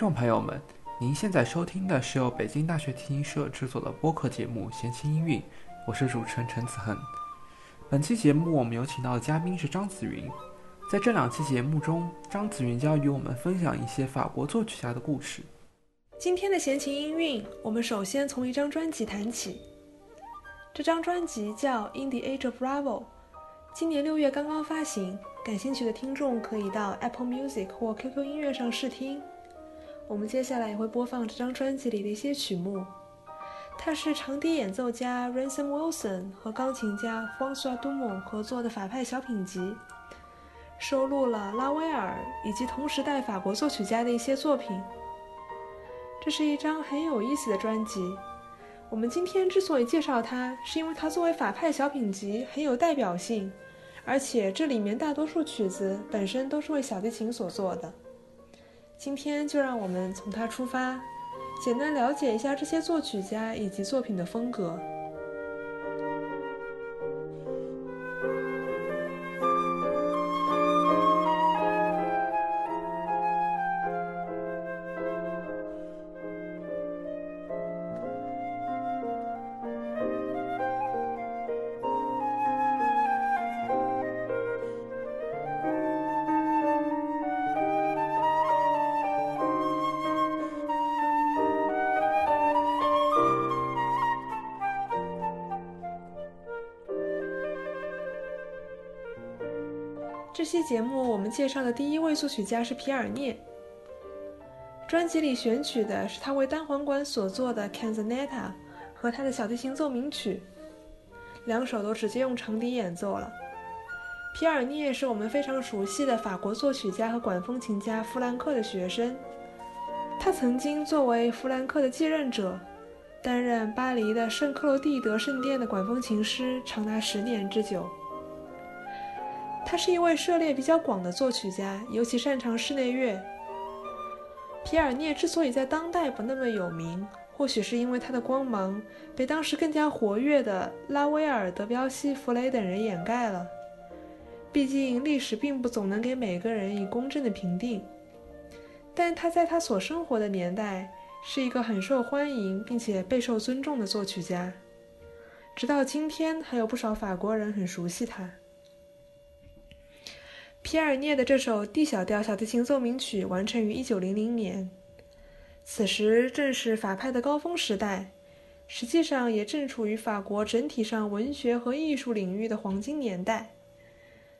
听众朋友们，您现在收听的是由北京大学提琴社制作的播客节目《闲情音韵》，我是主持人陈子恒。本期节目我们有请到的嘉宾是张子云。在这两期节目中，张子云将与我们分享一些法国作曲家的故事。今天的闲情音韵，我们首先从一张专辑谈起。这张专辑叫《In the Age of Bravo》，今年六月刚刚发行。感兴趣的听众可以到 Apple Music 或 QQ 音乐上试听。我们接下来也会播放这张专辑里的一些曲目。它是长笛演奏家 Ransom Wilson 和钢琴家 François Dumont 合作的法派小品集，收录了拉威尔以及同时代法国作曲家的一些作品。这是一张很有意思的专辑。我们今天之所以介绍它，是因为它作为法派小品集很有代表性。而且这里面大多数曲子本身都是为小提琴所做的。今天就让我们从他出发，简单了解一下这些作曲家以及作品的风格。期节目我们介绍的第一位作曲家是皮尔涅。专辑里选取的是他为单簧管所做的《Canzonetta》和他的小提琴奏鸣曲，两首都直接用长笛演奏了。皮尔涅是我们非常熟悉的法国作曲家和管风琴家弗兰克的学生，他曾经作为弗兰克的继任者，担任巴黎的圣克罗蒂德圣殿的管风琴师长达十年之久。他是一位涉猎比较广的作曲家，尤其擅长室内乐。皮尔涅之所以在当代不那么有名，或许是因为他的光芒被当时更加活跃的拉威尔、德彪西、弗雷等人掩盖了。毕竟历史并不总能给每个人以公正的评定。但他在他所生活的年代是一个很受欢迎并且备受尊重的作曲家，直到今天还有不少法国人很熟悉他。皮尔涅的这首 D 小调小提琴奏鸣曲完成于1900年，此时正是法派的高峰时代，实际上也正处于法国整体上文学和艺术领域的黄金年代。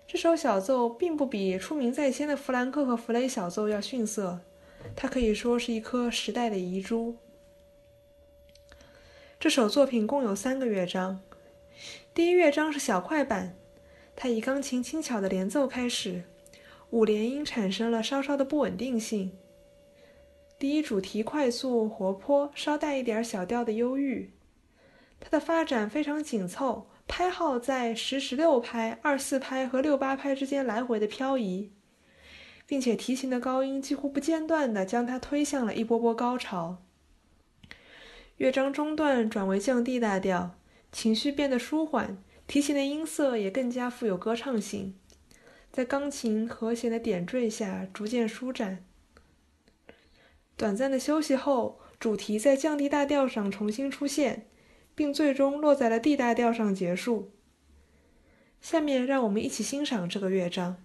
这首小奏并不比出名在先的弗兰克和弗雷小奏要逊色，它可以说是一颗时代的遗珠。这首作品共有三个乐章，第一乐章是小快板。它以钢琴轻巧的连奏开始，五连音产生了稍稍的不稳定性。第一主题快速活泼，稍带一点小调的忧郁。它的发展非常紧凑，拍号在十十六拍、二四拍和六八拍之间来回的漂移，并且提琴的高音几乎不间断地将它推向了一波波高潮。乐章中段转为降 D 大调，情绪变得舒缓。提琴的音色也更加富有歌唱性，在钢琴和弦的点缀下逐渐舒展。短暂的休息后，主题在降 D 大调上重新出现，并最终落在了 D 大调上结束。下面让我们一起欣赏这个乐章。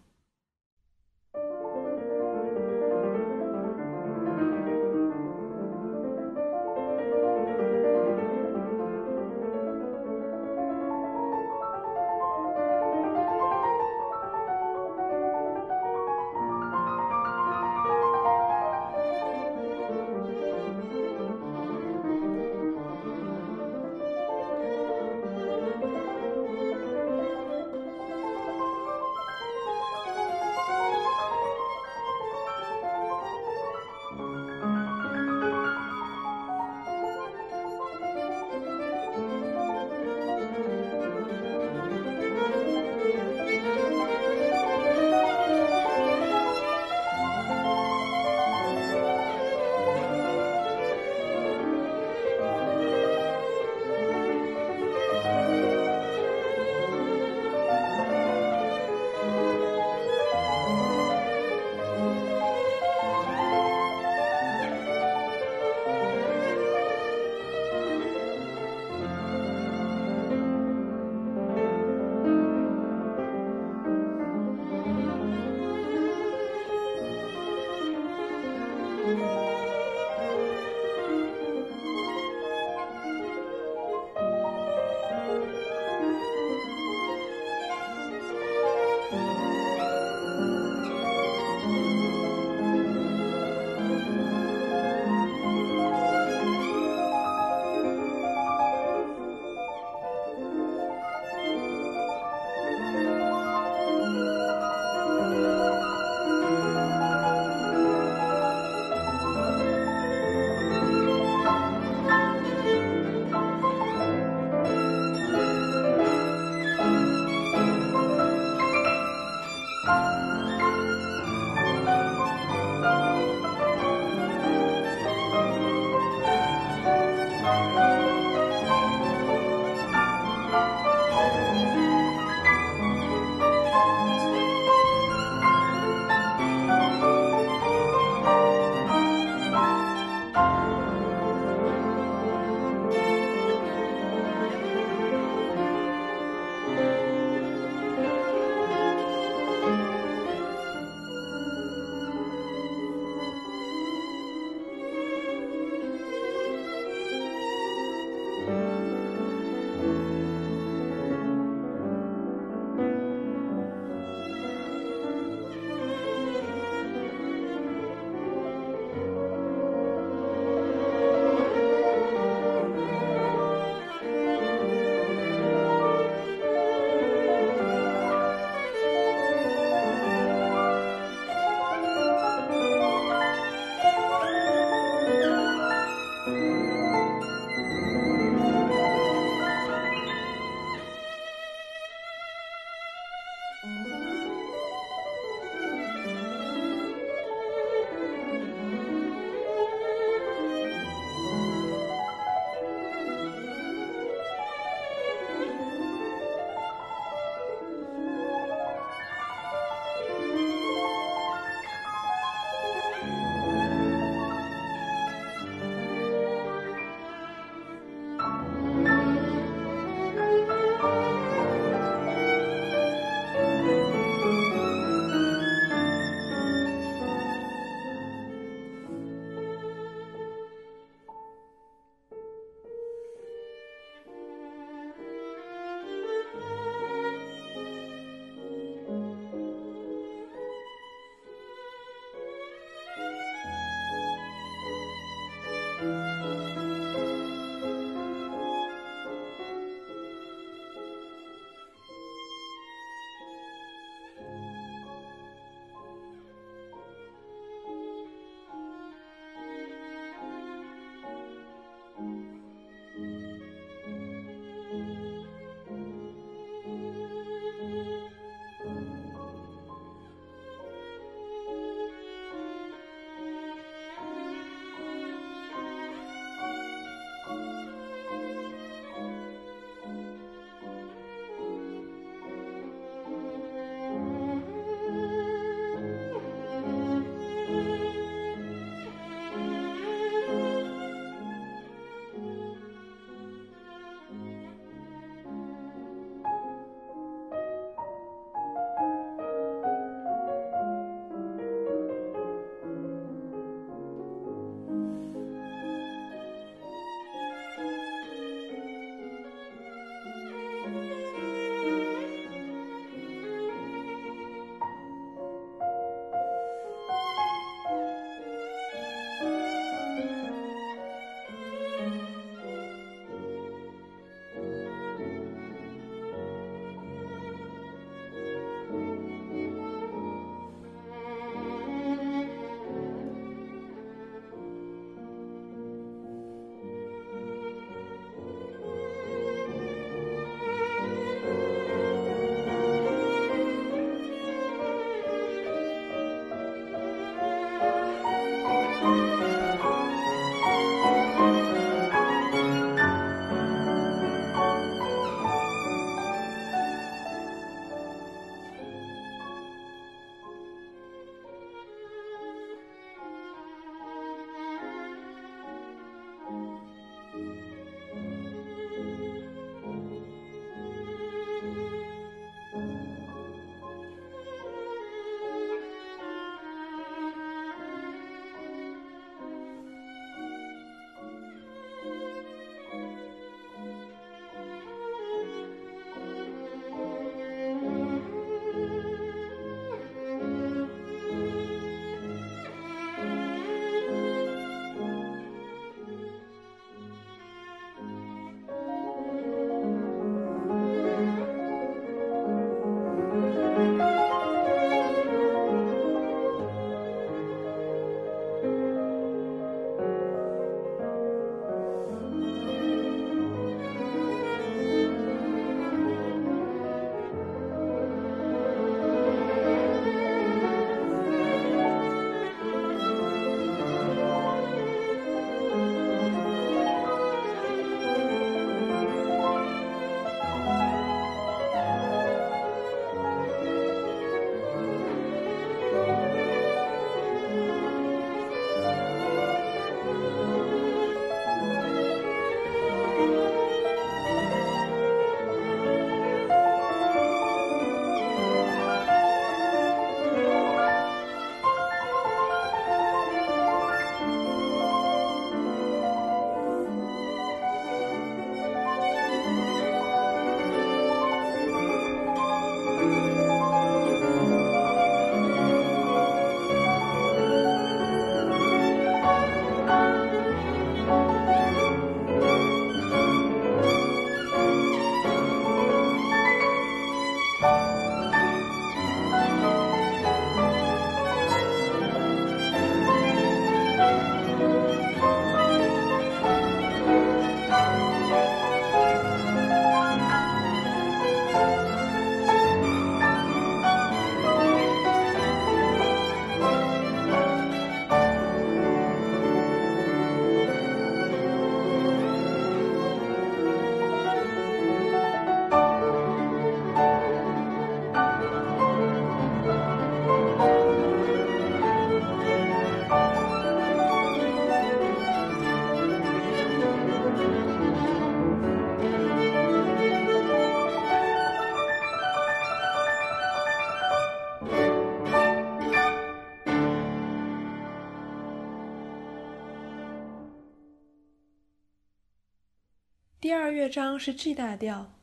第二乐章是 G 大调，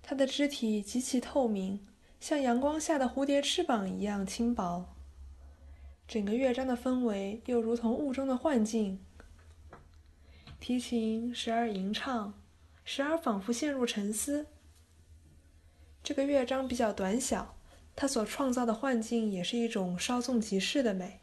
它的肢体极其透明，像阳光下的蝴蝶翅膀一样轻薄。整个乐章的氛围又如同雾中的幻境，提琴时而吟唱，时而仿佛陷入沉思。这个乐章比较短小，它所创造的幻境也是一种稍纵即逝的美。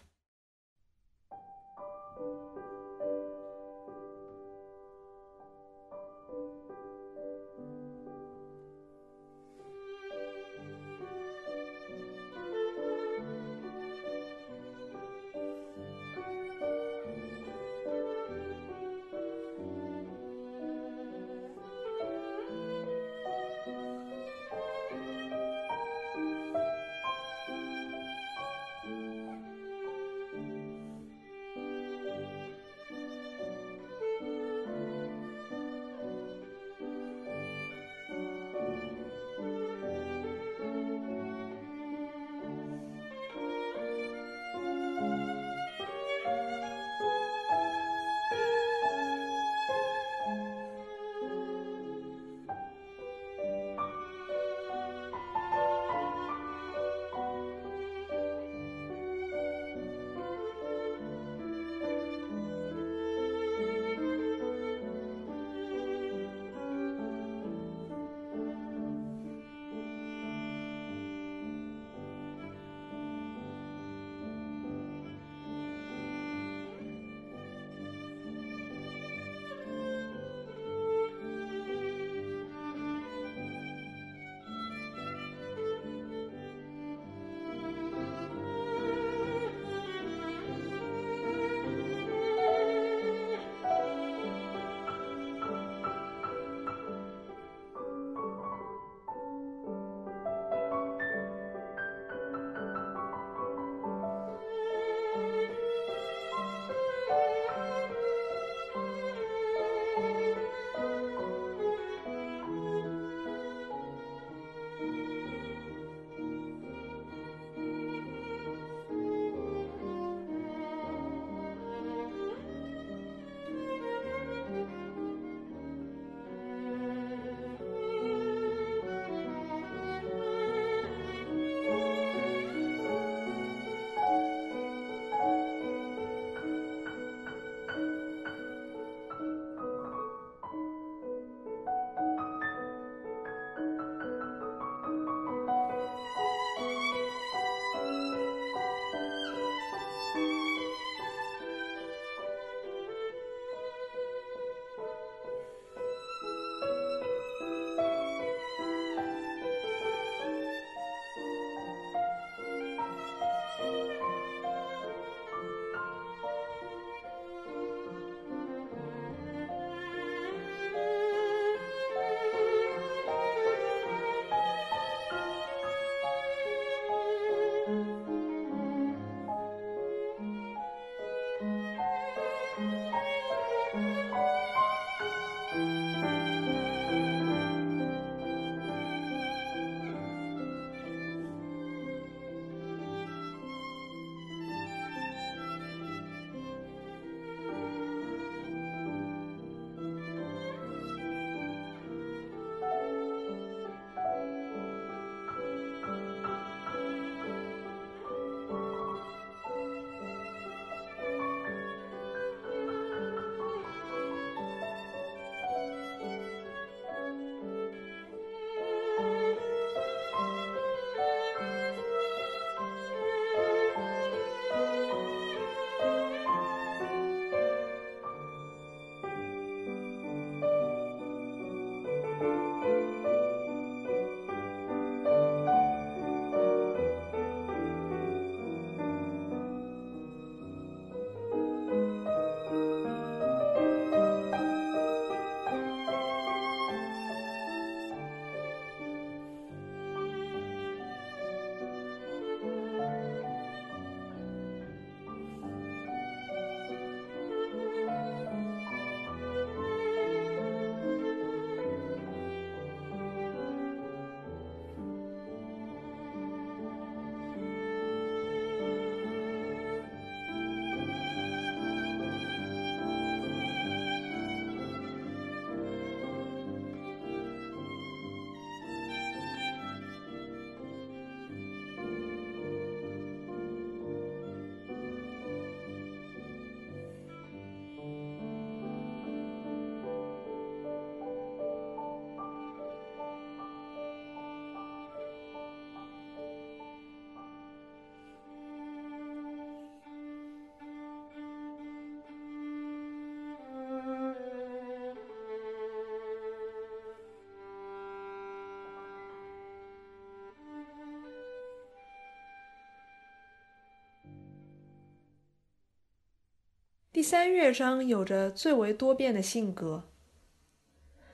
第三乐章有着最为多变的性格。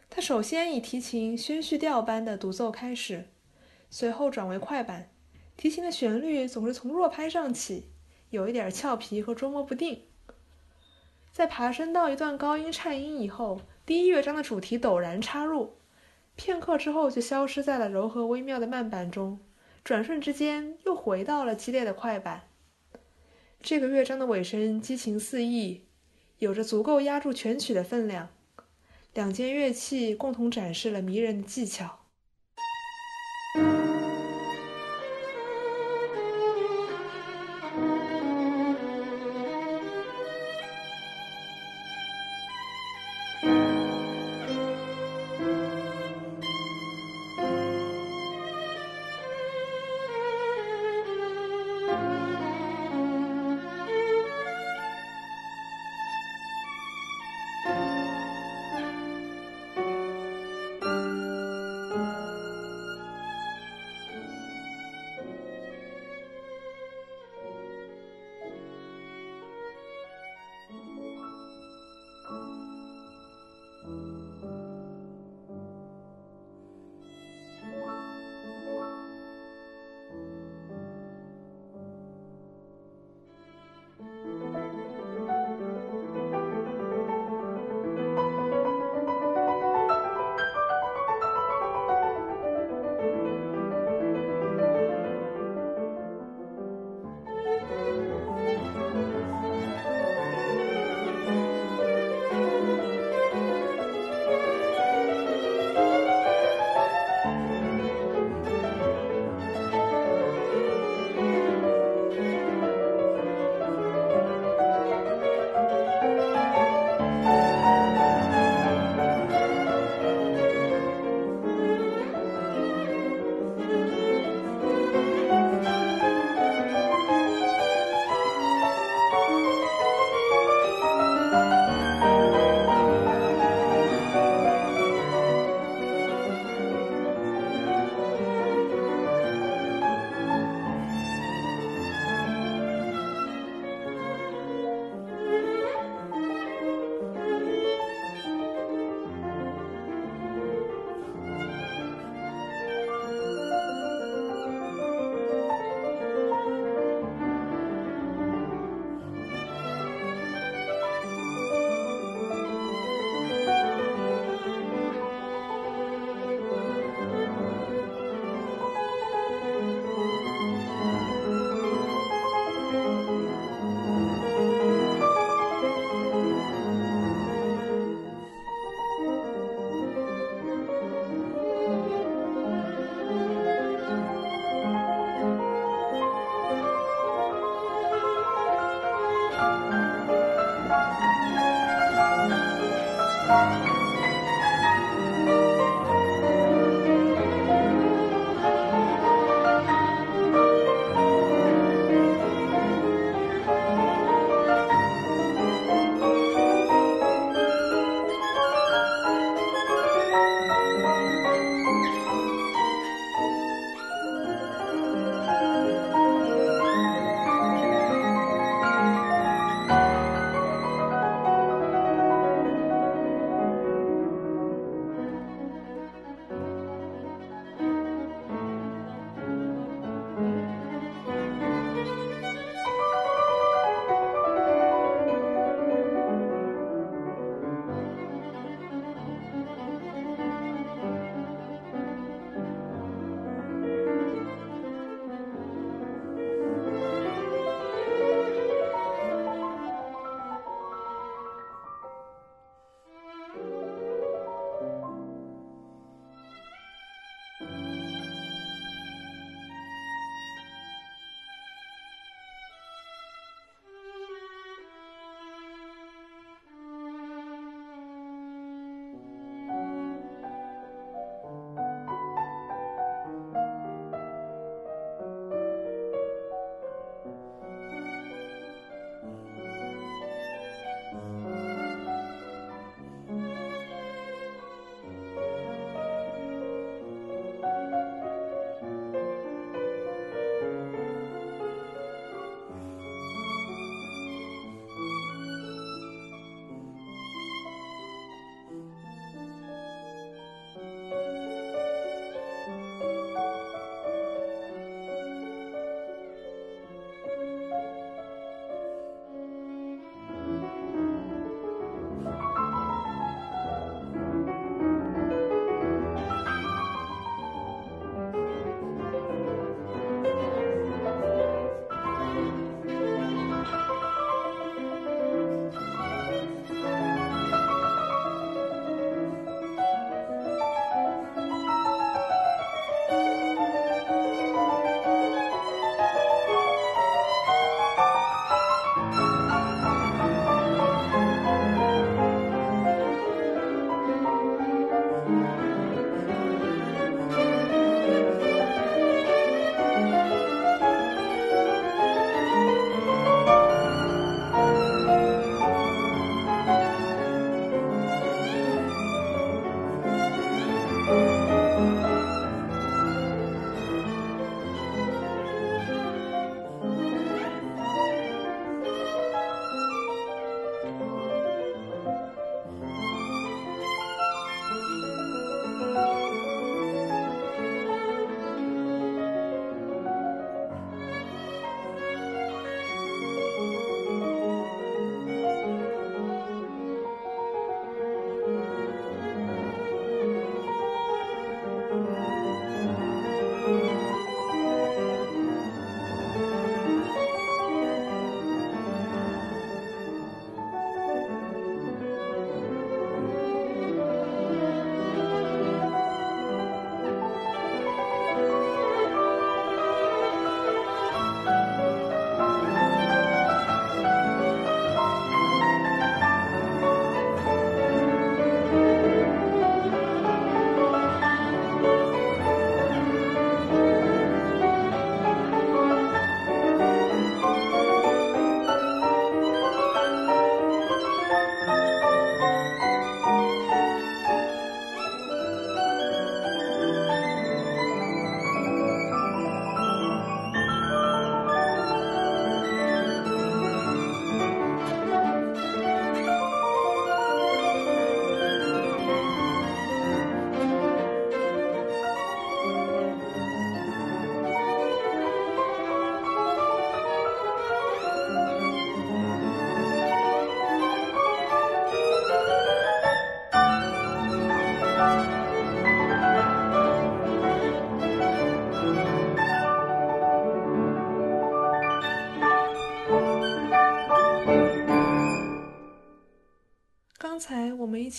它首先以提琴宣叙调般的独奏开始，随后转为快板。提琴的旋律总是从弱拍上起，有一点俏皮和捉摸不定。在爬升到一段高音颤音以后，第一乐章的主题陡然插入，片刻之后就消失在了柔和微妙的慢板中，转瞬之间又回到了激烈的快板。这个乐章的尾声激情四溢，有着足够压住全曲的分量。两件乐器共同展示了迷人的技巧。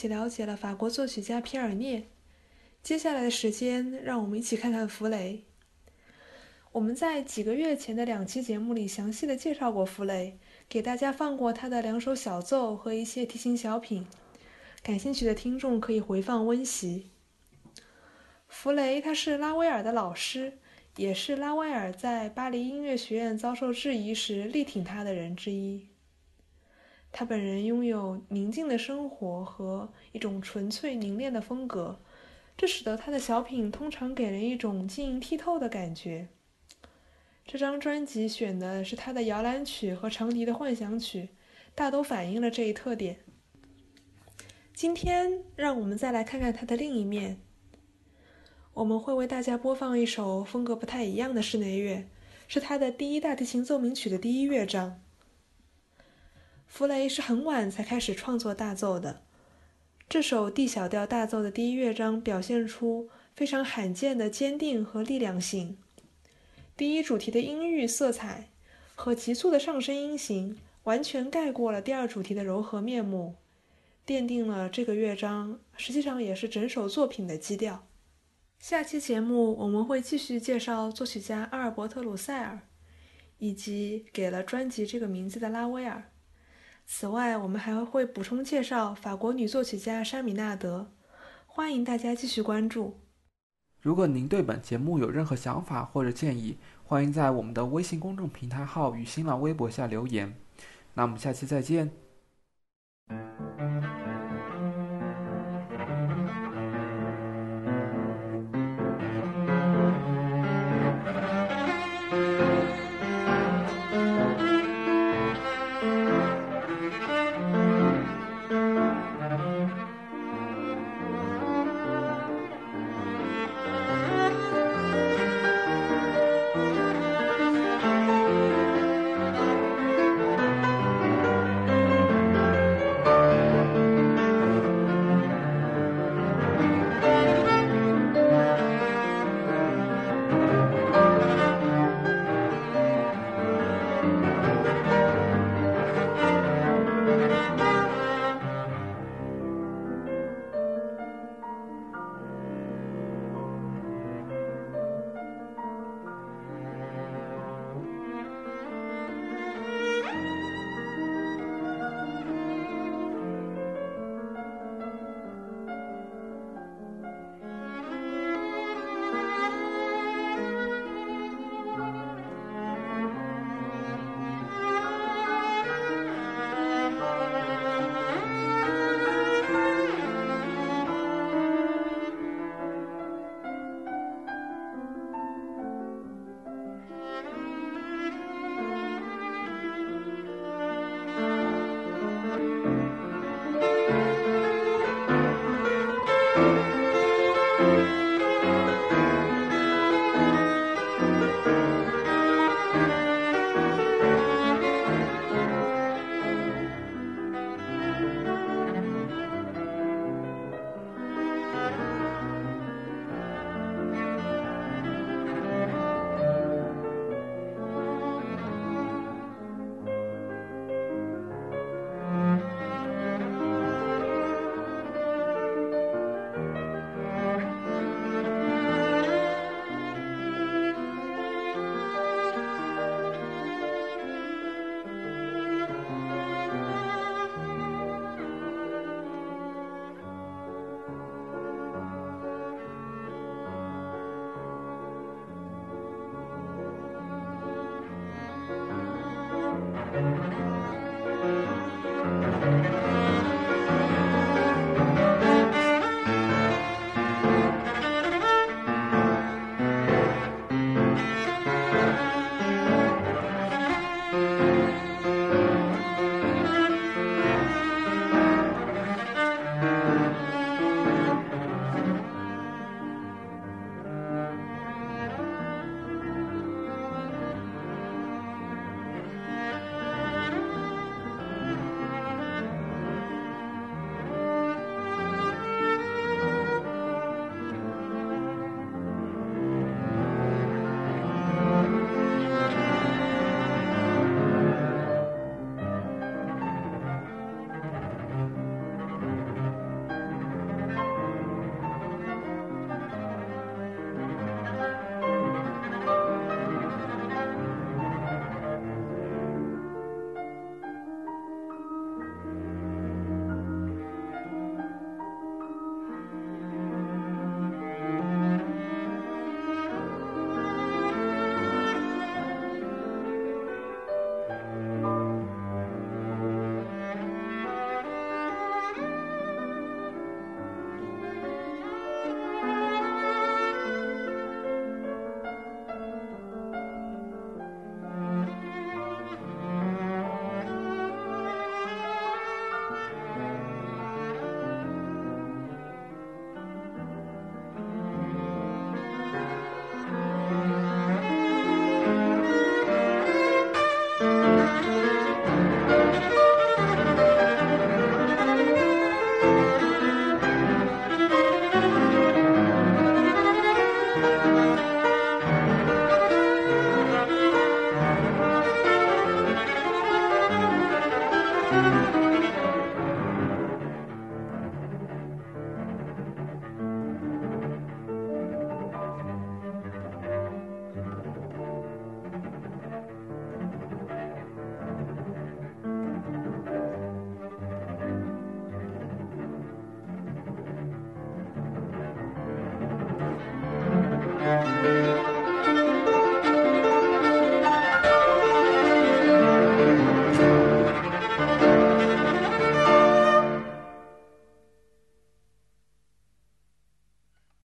起了解了法国作曲家皮尔涅，接下来的时间，让我们一起看看弗雷。我们在几个月前的两期节目里详细的介绍过弗雷，给大家放过他的两首小奏和一些提琴小品，感兴趣的听众可以回放温习。弗雷他是拉威尔的老师，也是拉威尔在巴黎音乐学院遭受质疑时力挺他的人之一。他本人拥有宁静的生活和一种纯粹凝练的风格，这使得他的小品通常给人一种晶莹剔透的感觉。这张专辑选的是他的摇篮曲和长笛的幻想曲，大都反映了这一特点。今天，让我们再来看看他的另一面。我们会为大家播放一首风格不太一样的室内乐，是他的第一大提琴奏鸣曲的第一乐章。弗雷是很晚才开始创作大奏的，这首 D 小调大奏的第一乐章表现出非常罕见的坚定和力量性。第一主题的阴郁色彩和急促的上升音型完全盖过了第二主题的柔和面目，奠定了这个乐章，实际上也是整首作品的基调。下期节目我们会继续介绍作曲家阿尔伯特·鲁塞尔，以及给了专辑这个名字的拉威尔。此外，我们还会补充介绍法国女作曲家沙米纳德。欢迎大家继续关注。如果您对本节目有任何想法或者建议，欢迎在我们的微信公众平台号与新浪微博下留言。那我们下期再见。